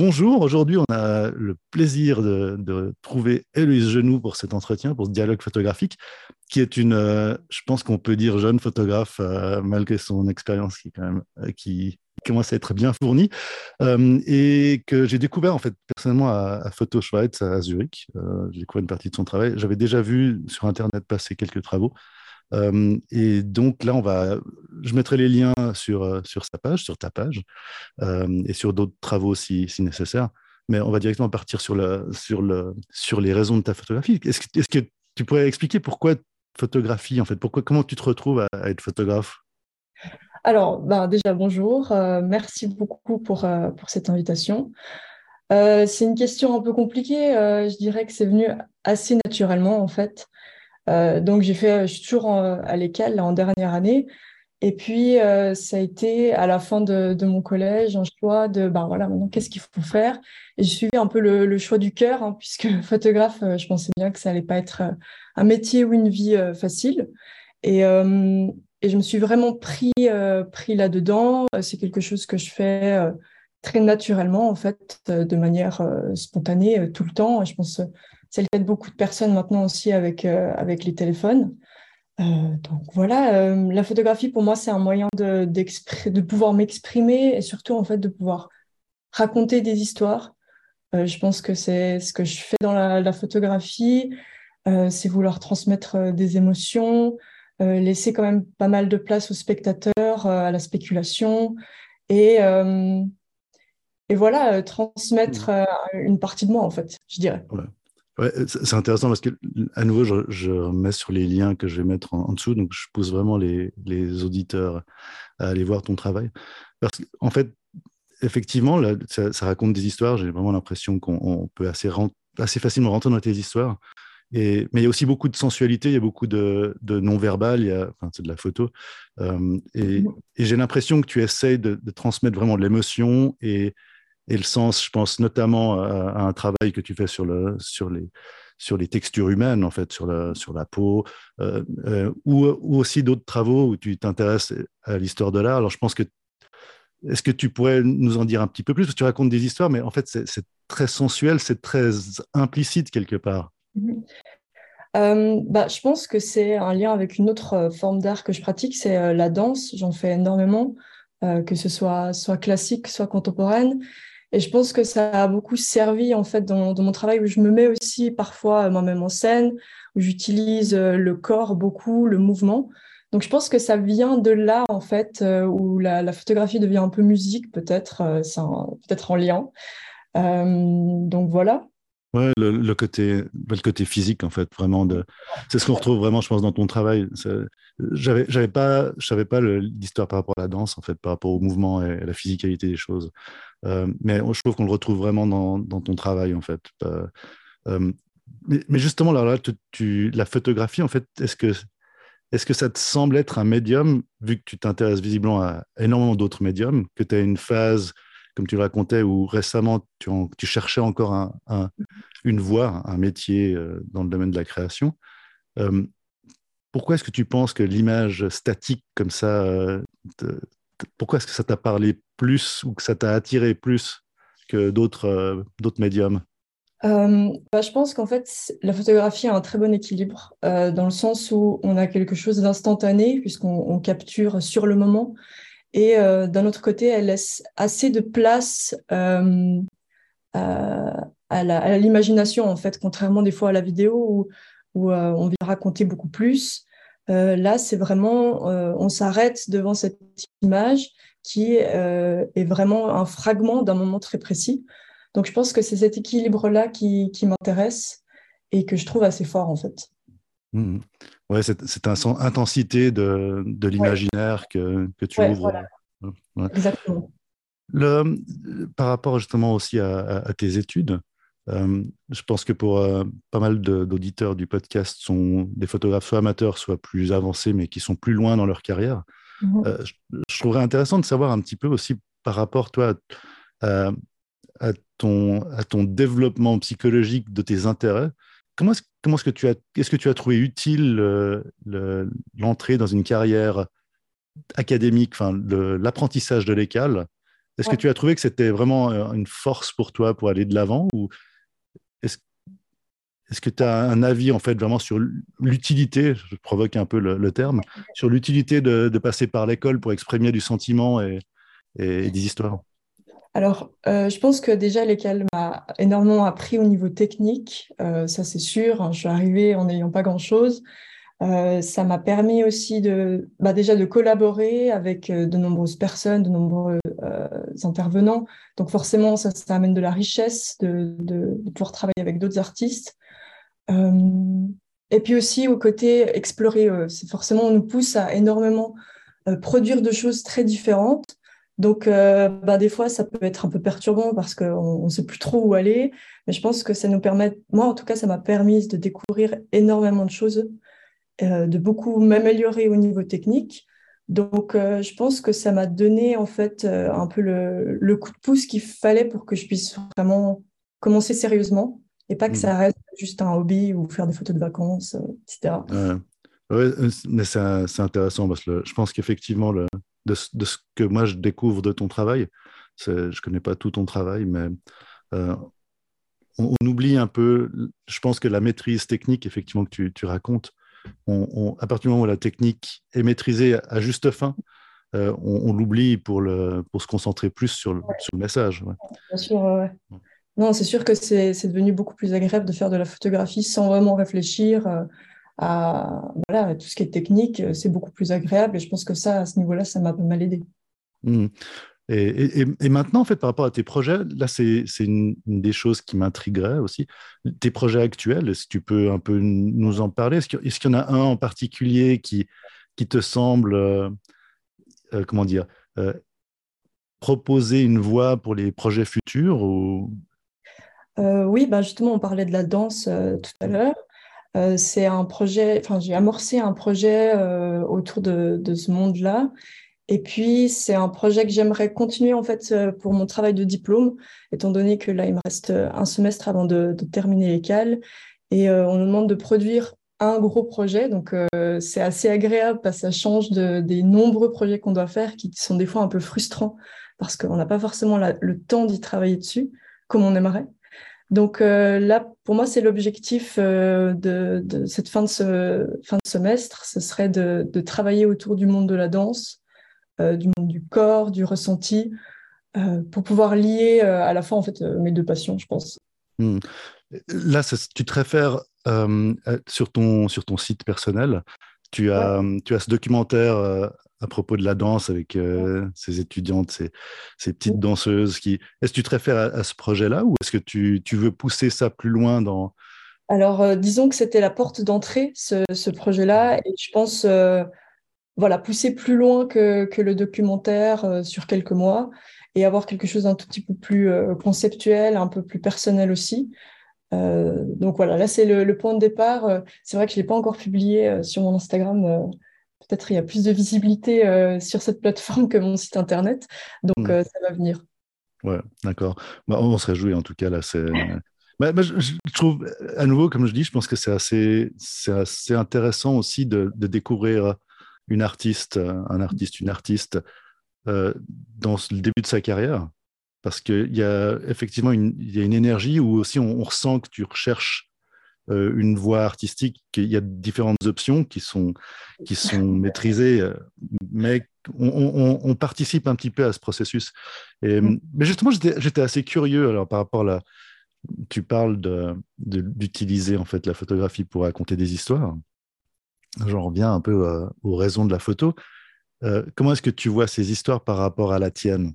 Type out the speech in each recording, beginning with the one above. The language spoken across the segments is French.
bonjour, aujourd'hui on a le plaisir de, trouver Héloïse Genoux pour cet entretien, pour ce dialogue photographique, qui est une, euh, je pense qu'on peut dire jeune photographe, euh, malgré son expérience qui, quand même, euh, qui commence à être bien fournie, et que j'ai découvert en fait personnellement à, à Schweiz à Zurich. j'ai découvert une partie de son travail. J'avais déjà vu sur Internet passer quelques travaux. Euh, et donc là, on va, je mettrai les liens sur, euh, sur sa page, sur ta page, euh, et sur d'autres travaux si, si, nécessaire. Mais on va directement partir sur, le, sur, le, sur les raisons de ta photographie. Est-ce que, tu pourrais expliquer pourquoi photographie, en fait? Pourquoi, Comment tu te retrouves à, être photographe? Alors, ben déjà, bonjour. merci beaucoup pour, pour cette invitation. c'est une question un peu compliquée. je dirais que c'est venu assez naturellement, en fait. Euh, donc j'ai fait, je suis toujours à l'école en dernière année. Et puis euh, ça a été à la fin de, mon collège un choix de ben voilà maintenant qu'est-ce qu'il faut faire? Et j'ai suivi un peu le, choix du cœur hein, puisque photographe, euh, je pensais bien que ça allait pas être un métier ou une vie facile. Et, et, je me suis vraiment pris pris là-dedans. C'est quelque chose que je fais très naturellement en fait, de manière spontanée tout le temps. je pense c'est le cas de beaucoup de personnes maintenant aussi avec, euh, avec les téléphones. Euh, donc voilà, euh, la photographie pour moi c'est un moyen de, de pouvoir m'exprimer et surtout en fait de pouvoir raconter des histoires. je pense que c'est ce que je fais dans la, photographie, c'est vouloir transmettre des émotions, laisser quand même pas mal de place aux spectateurs, à la spéculation et, et voilà, transmettre mmh. une partie de moi en fait, je dirais c'est intéressant parce que, à nouveau, je, je, mets sur les liens que je vais mettre en, dessous. Donc, je pousse vraiment les, les, auditeurs à aller voir ton travail. Parce qu'en fait, effectivement, là, ça, raconte des histoires. J'ai vraiment l'impression qu'on peut assez, assez facilement rentrer dans tes histoires. Et, mais il y a aussi beaucoup de sensualité, il y a beaucoup de, de non-verbal, enfin, c'est de la photo. Euh, et, et j'ai l'impression que tu essayes de, de transmettre vraiment de l'émotion et, et le sens, je pense notamment à, un travail que tu fais sur, le, sur, les, sur les textures humaines, en fait, sur la, sur la peau, euh, euh, ou, aussi d'autres travaux où tu t'intéresses à l'histoire de l'art. Alors, je pense que, est-ce que tu pourrais nous en dire un petit peu plus? Parce que tu racontes des histoires, mais en fait, c'est très sensuel, c'est très implicite quelque part. Mm-hmm. Euh, bah, je pense que c'est un lien avec une autre forme d'art que je pratique, c'est la danse. J'en fais énormément, que ce soit, soit classique, soit contemporaine. Et je pense que ça a beaucoup servi en fait dans, mon travail où je me mets aussi parfois euh, moi-même en scène, où j'utilise euh, le corps beaucoup, le mouvement. Donc je pense que ça vient de là en fait euh, où la, photographie devient un peu musique peut-être, peut-être en lien. donc voilà. Ouais, le, côté, le côté physique, en fait, vraiment. C'est ce qu'on retrouve vraiment, je pense, dans ton travail. J'avais, j'avais pas, je savais pas l'histoire par rapport à la danse, en fait, par rapport au mouvement et à la physicalité des choses. Euh, mais je trouve qu'on le retrouve vraiment dans, ton travail, en fait. Euh, euh, mais, justement, là, là la photographie, en fait, est-ce que, est-ce que ça te semble être un médium, vu que tu t'intéresses visiblement à énormément d'autres médiums, que tu as une phase comme tu le racontais, où récemment tu cherchais encore un, une voie, un métier euh, dans le domaine de la création. Euh, pourquoi est-ce que tu penses que l'image statique comme ça, euh, pourquoi est-ce que ça t'a parlé plus ou que ça t'a attiré plus que d'autres médiums? Bah, je pense qu'en fait, la photographie a un très bon équilibre, dans le sens où on a quelque chose d'instantané, puisqu'on capture sur le moment, et d'un autre côté, elle laisse assez de place euh, à, l'imagination, en fait, contrairement des fois à la vidéo où, où euh, on vient raconter beaucoup plus. là, c'est vraiment, on s'arrête devant cette image qui est vraiment un fragment d'un moment très précis. Donc, je pense que c'est cet équilibre-là qui, qui m'intéresse et que je trouve assez fort, en fait. Mmh. Ouais, cette, cette intensité de, de l'imaginaire que, que, tu ouvres. Exactement. Le, par rapport justement aussi à, tes études, euh, je pense que pour euh, pas mal d'auditeurs du podcast sont des photographes soit amateurs, soit plus avancés, mais qui sont plus loin dans leur carrière. Mmh euh, je, trouverais intéressant de savoir un petit peu aussi par rapport, toi, à, à ton, à ton développement psychologique de tes intérêts. Comment est-ce comment que tu as, est-ce que tu as trouvé utile l'entrée dans une carrière académique, l'apprentissage de l'école? Est-ce que tu as trouvé que c'était vraiment une force pour toi pour aller de l'avant ou est-ce que tu as un avis en fait vraiment sur l'utilité, je provoque un peu le, terme, sur l'utilité de, passer par l'école pour exprimer du sentiment et, et des histoires? Alors, euh, je pense que déjà l'école m'a énormément appris au niveau technique, euh, ça c'est sûr. Hein, je suis arrivée en n'ayant pas grand-chose. Euh, ça m'a permis aussi de, bah, déjà de collaborer avec de nombreuses personnes, de nombreux intervenants. Donc forcément, ça, amène de la richesse de, pouvoir travailler avec d'autres artistes. et puis aussi au côté explorer, forcément on nous pousse à énormément produire de choses très différentes. Donc, euh, bah, des fois, ça peut être un peu perturbant parce qu'on ne sait plus trop où aller. Mais je pense que ça nous permet, moi en tout cas, ça m'a permis de découvrir énormément de choses, euh, de beaucoup m'améliorer au niveau technique. Donc, euh, je pense que ça m'a donné en fait un peu le, coup de pouce qu'il fallait pour que je puisse vraiment commencer sérieusement et pas que ça mmh. reste juste un hobby ou faire des photos de vacances, etc. Oui, mais c'est intéressant parce que je pense qu'effectivement, le, de, ce que moi je découvre de ton travail. Je ne connais pas tout ton travail, mais euh, on, oublie un peu, je pense que la maîtrise technique, effectivement, que tu, racontes, on, à partir du moment où la technique est maîtrisée à juste fin, euh, on, l'oublie pour, pour se concentrer plus sur le, sur le message. Bien sûr, Non, c'est sûr que c'est devenu beaucoup plus agréable de faire de la photographie sans vraiment réfléchir. Euh, à voilà, tout ce qui est technique, c'est beaucoup plus agréable. Et je pense que ça, à ce niveau-là, ça m'a pas mal aidé. Mmh. Et, maintenant, en fait, par rapport à tes projets, là, c'est une, des choses qui m'intriguerait aussi. Tes projets actuels, si tu peux un peu nous en parler? Est-ce qu'il y en a un en particulier qui, te semble, euh, euh, comment dire, proposer une voie pour les projets futurs ou... oui, bah justement, on parlait de la danse tout à l'heure. Euh, c'est un projet, enfin, j'ai amorcé un projet euh, autour de, ce monde-là. Et puis, c'est un projet que j'aimerais continuer en fait euh, pour mon travail de diplôme, étant donné que là, il me reste un semestre avant de, terminer l'école. Et on nous demande de produire un gros projet. Donc, c'est assez agréable parce que ça change des nombreux projets qu'on doit faire qui sont des fois un peu frustrants parce qu'on n'a pas forcément le temps d'y travailler dessus comme on aimerait. Donc euh, là, pour moi, c'est l'objectif euh, de, cette fin de, ce, fin de semestre, ce serait de, travailler autour du monde de la danse, euh, du monde du corps, du ressenti, pour pouvoir lier à la fin en fait mes deux passions, je pense. Hmm. Là, tu te réfères sur, ton, sur ton site personnel. Tu as, tu as ce documentaire à propos de la danse avec euh, ces étudiantes, ces, ces, petites danseuses. Qui... Est-ce que tu te réfères à, ce projet-là ou est-ce que tu, tu, veux pousser ça plus loin dans... Alors, euh, disons que c'était la porte d'entrée, ce, ce projet-là, et je pense euh, voilà, pousser plus loin que, que le documentaire sur quelques mois et avoir quelque chose d'un tout petit peu plus conceptuel, un peu plus personnel aussi. donc voilà, là c'est le, le, point de départ. C'est vrai que je ne l'ai pas encore publié sur mon Instagram peut-être il y a plus de visibilité euh, sur cette plateforme que mon site internet. Donc, hmm. euh, ça va venir. Ouais, d'accord. Bah, on se réjouit en tout cas. Là, c'est. Bah, bah, je, trouve, à nouveau, comme je dis, je pense que c'est assez, assez intéressant aussi de, découvrir une artiste, un artiste, une artiste euh, dans le début de sa carrière. Parce qu'il y a effectivement une, il y a une énergie où aussi on ressent que tu recherches euh, une voie artistique, il y a différentes options qui sont, qui sont maîtrisées, euh, mais on, participe un petit peu à ce processus. Et, mm. Mais justement, j'étais assez curieux alors, par rapport à la, tu parles d'utiliser en fait la photographie pour raconter des histoires. J'en reviens un peu euh, aux raisons de la photo. comment est-ce que tu vois ces histoires par rapport à la tienne?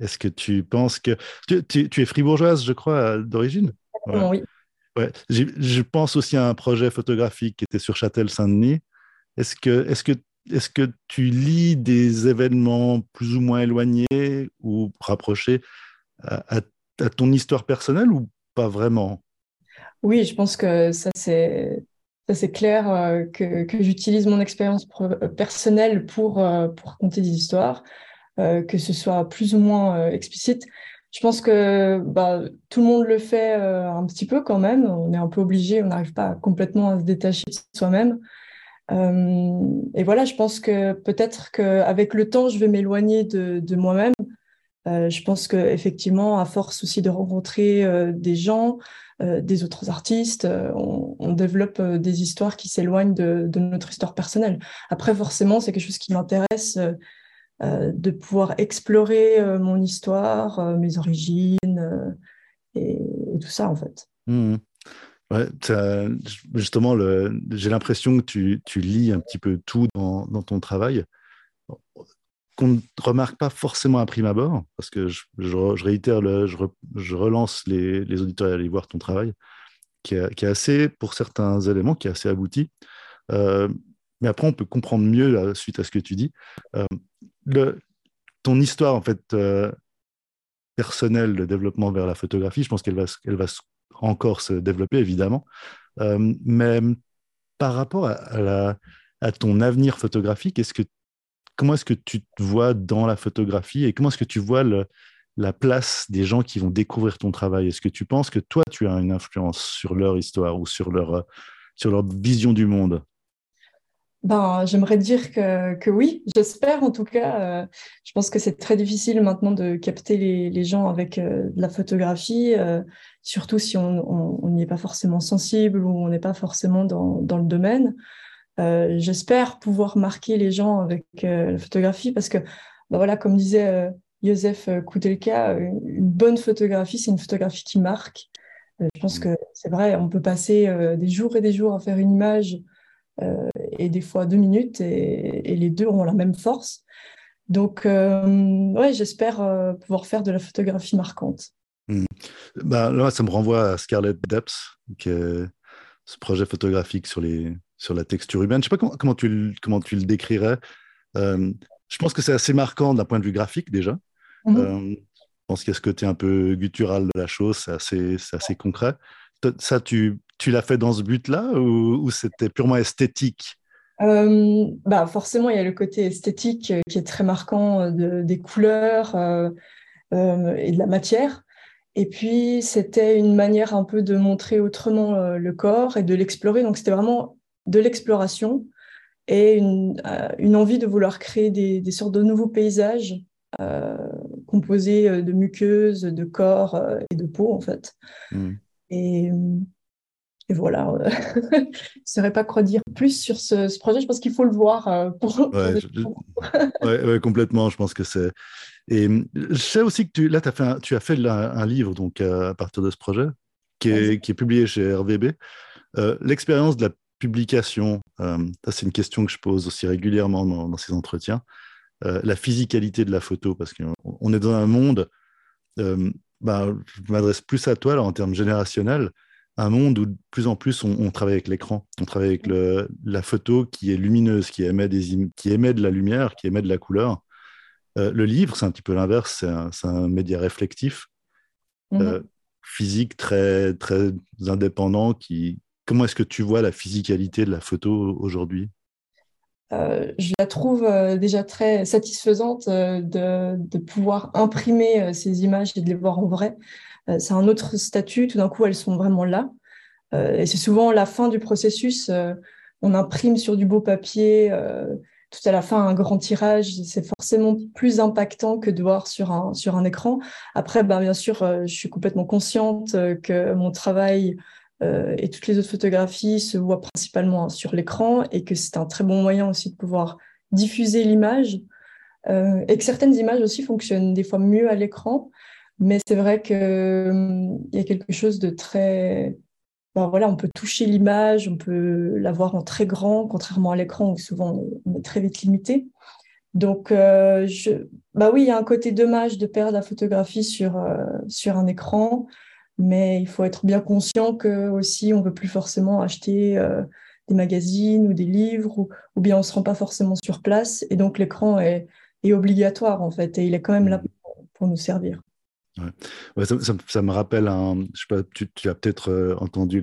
Est-ce que tu penses que tu, tu, es fribourgeoise, je crois, d'origine? Oui. Ouais. Je pense aussi à un projet photographique qui était sur Châtel-Saint-Denis. Est-ce que, est que, est que tu lis des événements plus ou moins éloignés ou rapprochés à, ton histoire personnelle ou pas vraiment? Oui, je pense que ça c'est c'est clair euh, que, j'utilise mon expérience personnelle pour, euh, pour raconter des histoires, euh, que ce soit plus ou moins explicite. Je pense que bah, tout le monde le fait euh, un petit peu quand même. On est un peu obligé, on n'arrive pas complètement à se détacher de soi-même. Euh, et voilà, je pense que peut-être qu'avec le temps, je vais m'éloigner de, moi-même je pense qu'effectivement, à force aussi de rencontrer des gens, des autres artistes, on, développe des histoires qui s'éloignent de, notre histoire personnelle. Après, forcément, c'est quelque chose qui m'intéresse de pouvoir explorer mon histoire, mes origines et, tout ça, en fait. Mmh. Justement, j'ai l'impression que tu, lis un petit peu tout dans ton travail, qu'on ne remarque pas forcément à prime abord, parce que je, réitère, le, je, relance les, les, auditeurs à aller voir ton travail, qui est, assez, pour certains éléments, qui est assez abouti. Euh, mais après, on peut comprendre mieux, suite à ce que tu dis, euh, ton histoire, en fait, euh, personnelle de développement vers la photographie, je pense qu'elle va, elle va encore se développer, évidemment. Mais par rapport à, ton avenir photographique, est-ce que, comment est-ce que tu te vois dans la photographie et comment est-ce que tu vois la place des gens qui vont découvrir ton travail? Est-ce que tu penses que toi, tu as une influence sur leur histoire ou sur leur, sur leur vision du monde? Ben, j'aimerais dire que, que oui, j'espère en tout cas. Euh, je pense que c'est très difficile maintenant de capter les, les gens avec euh, de la photographie, euh, surtout si on n'y est pas forcément sensible ou on n'est pas forcément dans, dans le domaine. J'espère pouvoir marquer les gens avec la photographie parce que, ben voilà, comme disait Joseph Koutelka, une bonne photographie, c'est une photographie qui marque. je pense mmh. que c'est vrai, on peut passer des jours et des jours à faire une image euh, et des fois deux minutes, et, les deux ont la même force. Donc, euh, ouais, j'espère euh, pouvoir faire de la photographie marquante. Bah, là, ça me renvoie à Scarlet Depths, qui est ce projet photographique sur, les, sur la texture humaine. Je ne sais pas comment, tu, le, comment tu le décrirais. je pense que c'est assez marquant d'un point de vue graphique déjà. Mhm. je pense qu'il y a ce côté un peu guttural de la chose, c'est assez, assez concret. Ça, tu, tu l'as fait dans ce but-là ou, c'était purement esthétique? Euh, bah forcément, il y a le côté esthétique euh, qui est très marquant euh, des couleurs et de la matière. Et puis, c'était une manière un peu de montrer autrement le corps et de l'explorer. Donc, c'était vraiment de l'exploration et une, envie de vouloir créer des, sortes de nouveaux paysages composés de muqueuses, de corps et de peau, en fait. Mmh. Et et voilà, je ne saurais pas quoi dire plus sur ce, projet. Je pense qu'il faut le voir euh, complètement. Je pense que c'est. Et je sais aussi que tu, là, as fait tu as fait un, livre donc, à partir de ce projet qui est, qui est publié chez RVB. Euh, l'expérience de la publication, euh, c'est une question que je pose aussi régulièrement dans, ces entretiens. la physicalité de la photo, parce qu'on est dans un monde, bah, je m'adresse plus à toi alors, en termes générationnels, un monde où de plus en plus on, travaille avec l'écran, on travaille avec le, la photo qui est lumineuse, qui émet, des, qui émet de la lumière, qui émet de la couleur. Euh, le livre, c'est un petit peu l'inverse, c'est un, média réflectif, mhm. euh, physique, très, très indépendant. Qui... Comment est-ce que tu vois la physicalité de la photo aujourd'hui? Euh, je la trouve déjà très satisfaisante de, de, pouvoir imprimer ces images et de les voir en vrai. Euh, c'est un autre statut. Tout d'un coup, elles sont vraiment là. Euh, et c'est souvent la fin du processus. Euh, on imprime sur du beau papier tout à la fin un grand tirage, c'est forcément plus impactant que de voir sur un, sur un écran. Après, ben, bien sûr, je suis complètement consciente que mon travail et toutes les autres photographies se voient principalement sur l'écran et que c'est un très bon moyen aussi de pouvoir diffuser l'image et que certaines images aussi fonctionnent des fois mieux à l'écran. Mais c'est vrai qu'il hum, y a quelque chose de très. Ben voilà, on peut toucher l'image, on peut la voir en très grand, contrairement à l'écran où souvent on est très vite limité. Donc, euh, bah oui, il y a un côté dommage de perdre la photographie sur, euh, sur un écran, mais il faut être bien conscient que aussi on ne veut plus forcément acheter euh, des magazines ou des livres, ou, ou bien on ne se rend pas forcément sur place, et donc l'écran est, est, obligatoire en fait, et il est quand même là pour nous servir. Ouais. ça, me rappelle un. Je sais pas, tu, as peut-être euh, entendu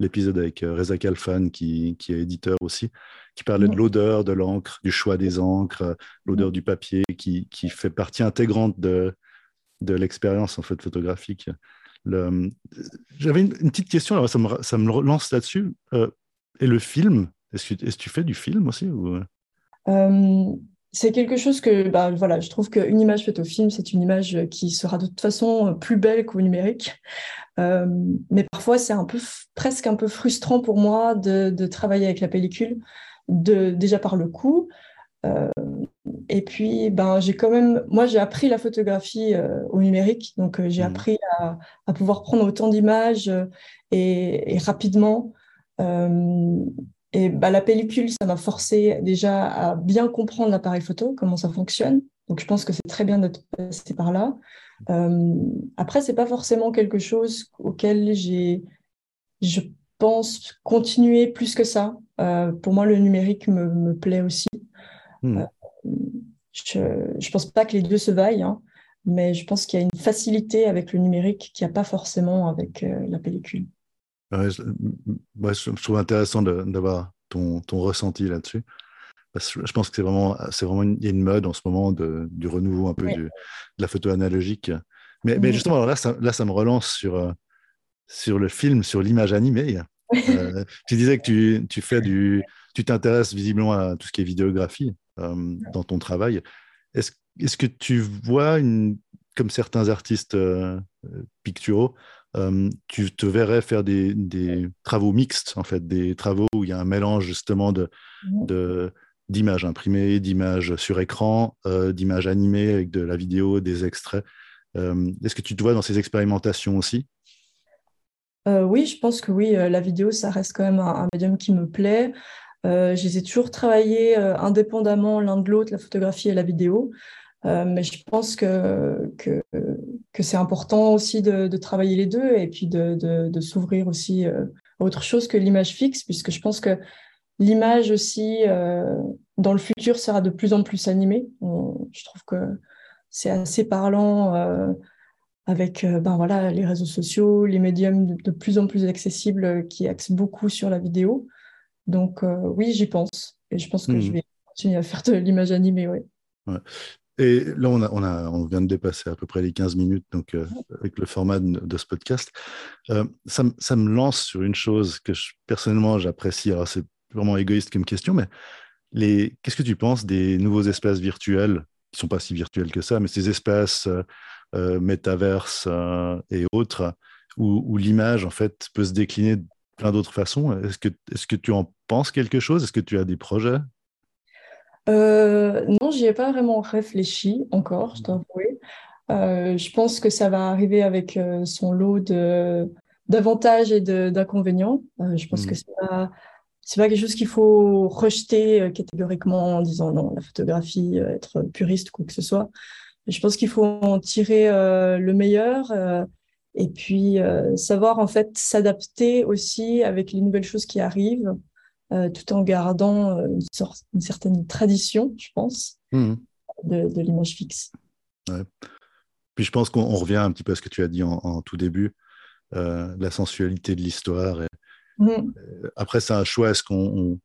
l'épisode avec euh, Reza Kalfan, qui, qui, est éditeur aussi, qui parlait de l'odeur de l'encre, du choix des encres, l'odeur du papier, qui, qui, fait partie intégrante de, de l'expérience en fait photographique. J'avais une, petite question, alors ça me, relance là-dessus. Euh, et le film, est-ce que, tu fais du film aussi ou... c'est quelque chose que, bah, voilà, je trouve qu'une image faite au film, c'est une image qui sera de toute façon plus belle qu'au numérique. Euh, mais parfois, c'est un peu, presque un peu frustrant pour moi de, travailler avec la pellicule, déjà par le coût. Euh, et puis, ben, j'ai quand même, moi, j'ai appris la photographie euh, au numérique, donc j'ai mmh. appris à, à, pouvoir prendre autant d'images et, et, rapidement. Et bah, la pellicule, ça m'a forcé déjà à bien comprendre l'appareil photo, comment ça fonctionne. Donc je pense que c'est très bien d'être passé par là. Euh, après, c'est pas forcément quelque chose auquel j'ai, je pense, continuer plus que ça. Euh, pour moi, le numérique me, me plaît aussi. Hmm. Je ne pense pas que les deux se vaillent, hein, mais je pense qu'il y a une facilité avec le numérique qu'il n'y a pas forcément avec euh, la pellicule je, trouve intéressant d'avoir ton, ton, ressenti là-dessus. je pense que c'est vraiment, c'est vraiment une, il y a une mode en ce moment de, du renouveau un peu de la photo analogique. Mais, mais justement, alors là, ça, là, ça me relance sur, euh, sur le film, sur l'image animée. Euh, tu disais que tu, tu fais du, tu t'intéresses visiblement à tout ce qui est vidéographie euh, dans ton travail. Est-ce, que tu vois une, comme certains artistes picturaux, euh, tu te verrais faire des, travaux mixtes, en fait, des travaux où il y a un mélange justement de, d'images imprimées, d'images sur écran, euh, d'images animées avec de la vidéo, des extraits. Euh, est-ce que tu te vois dans ces expérimentations aussi? Oui, je pense que oui, la vidéo, ça reste quand même un, médium qui me plaît. Je les ai toujours travaillés indépendamment l'un de l'autre, la photographie et la vidéo. Euh, mais je pense que, que, c'est important aussi de, travailler les deux et puis de, de, s'ouvrir aussi euh, à autre chose que l'image fixe, puisque je pense que l'image aussi, euh, dans le futur, sera de plus en plus animée. je trouve que c'est assez parlant euh, avec ben voilà, les réseaux sociaux, les médiums de, plus en plus accessibles qui axent beaucoup sur la vidéo. Donc oui, j'y pense. Et je pense que je mmh. vais continuer à faire de l'image animée, oui. Ouais. Et là, on, a, on, a, on, vient de dépasser à peu près les 15 minutes donc, euh, avec le format de, ce podcast. Euh, ça, ça, me lance sur une chose que je, personnellement j'apprécie. Alors, c'est vraiment égoïste comme question, mais qu'est-ce que tu penses des nouveaux espaces virtuels qui ne sont pas si virtuels que ça, mais ces espaces euh, métaverses et autres où, où l'image en fait peut se décliner plein d'autres façons Est-ce que, est que tu en penses quelque chose? Est-ce que tu as des projets? Euh, non, j'y ai pas vraiment réfléchi encore, je dois euh, je pense que ça va arriver avec euh, son lot de d'avantages et d'inconvénients. je pense que mmh. c'est pas c'est pas quelque chose qu'il faut rejeter catégoriquement en disant non, la photographie, être puriste, quoi que ce soit. Je pense qu'il faut en tirer le meilleur et puis savoir en fait s'adapter aussi avec les nouvelles choses qui arrivent. Euh, tout en gardant euh, une, sorte, une certaine tradition, je pense, mmh. de, l'image fixe. Puis je pense qu'on revient un petit peu à ce que tu as dit en, tout début, euh, la sensualité de l'histoire. Mmh. Après, c'est un choix. Est-ce qu'on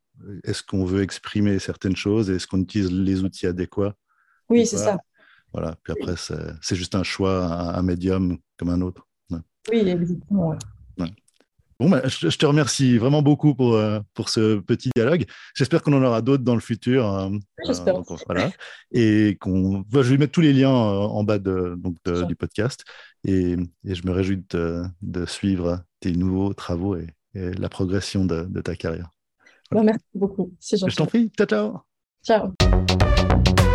est qu'on veut exprimer certaines choses? Est-ce qu'on utilise les outils adéquats? Oui, c'est ça. Voilà. Puis après, c'est juste un choix, un, médium comme un autre. Oui, exactement. Bon, bah, je, te remercie vraiment beaucoup pour, euh, pour ce petit dialogue. J'espère qu'on en aura d'autres dans le futur. Euh, J'espère. Euh, voilà. Et qu'on, je vais mettre tous les liens en bas de, donc du podcast. Et, et, je me réjouis de, de, suivre tes nouveaux travaux et, la progression de, de ta carrière. Bah, merci beaucoup. Je t'en prie. Ciao, ciao. Ciao.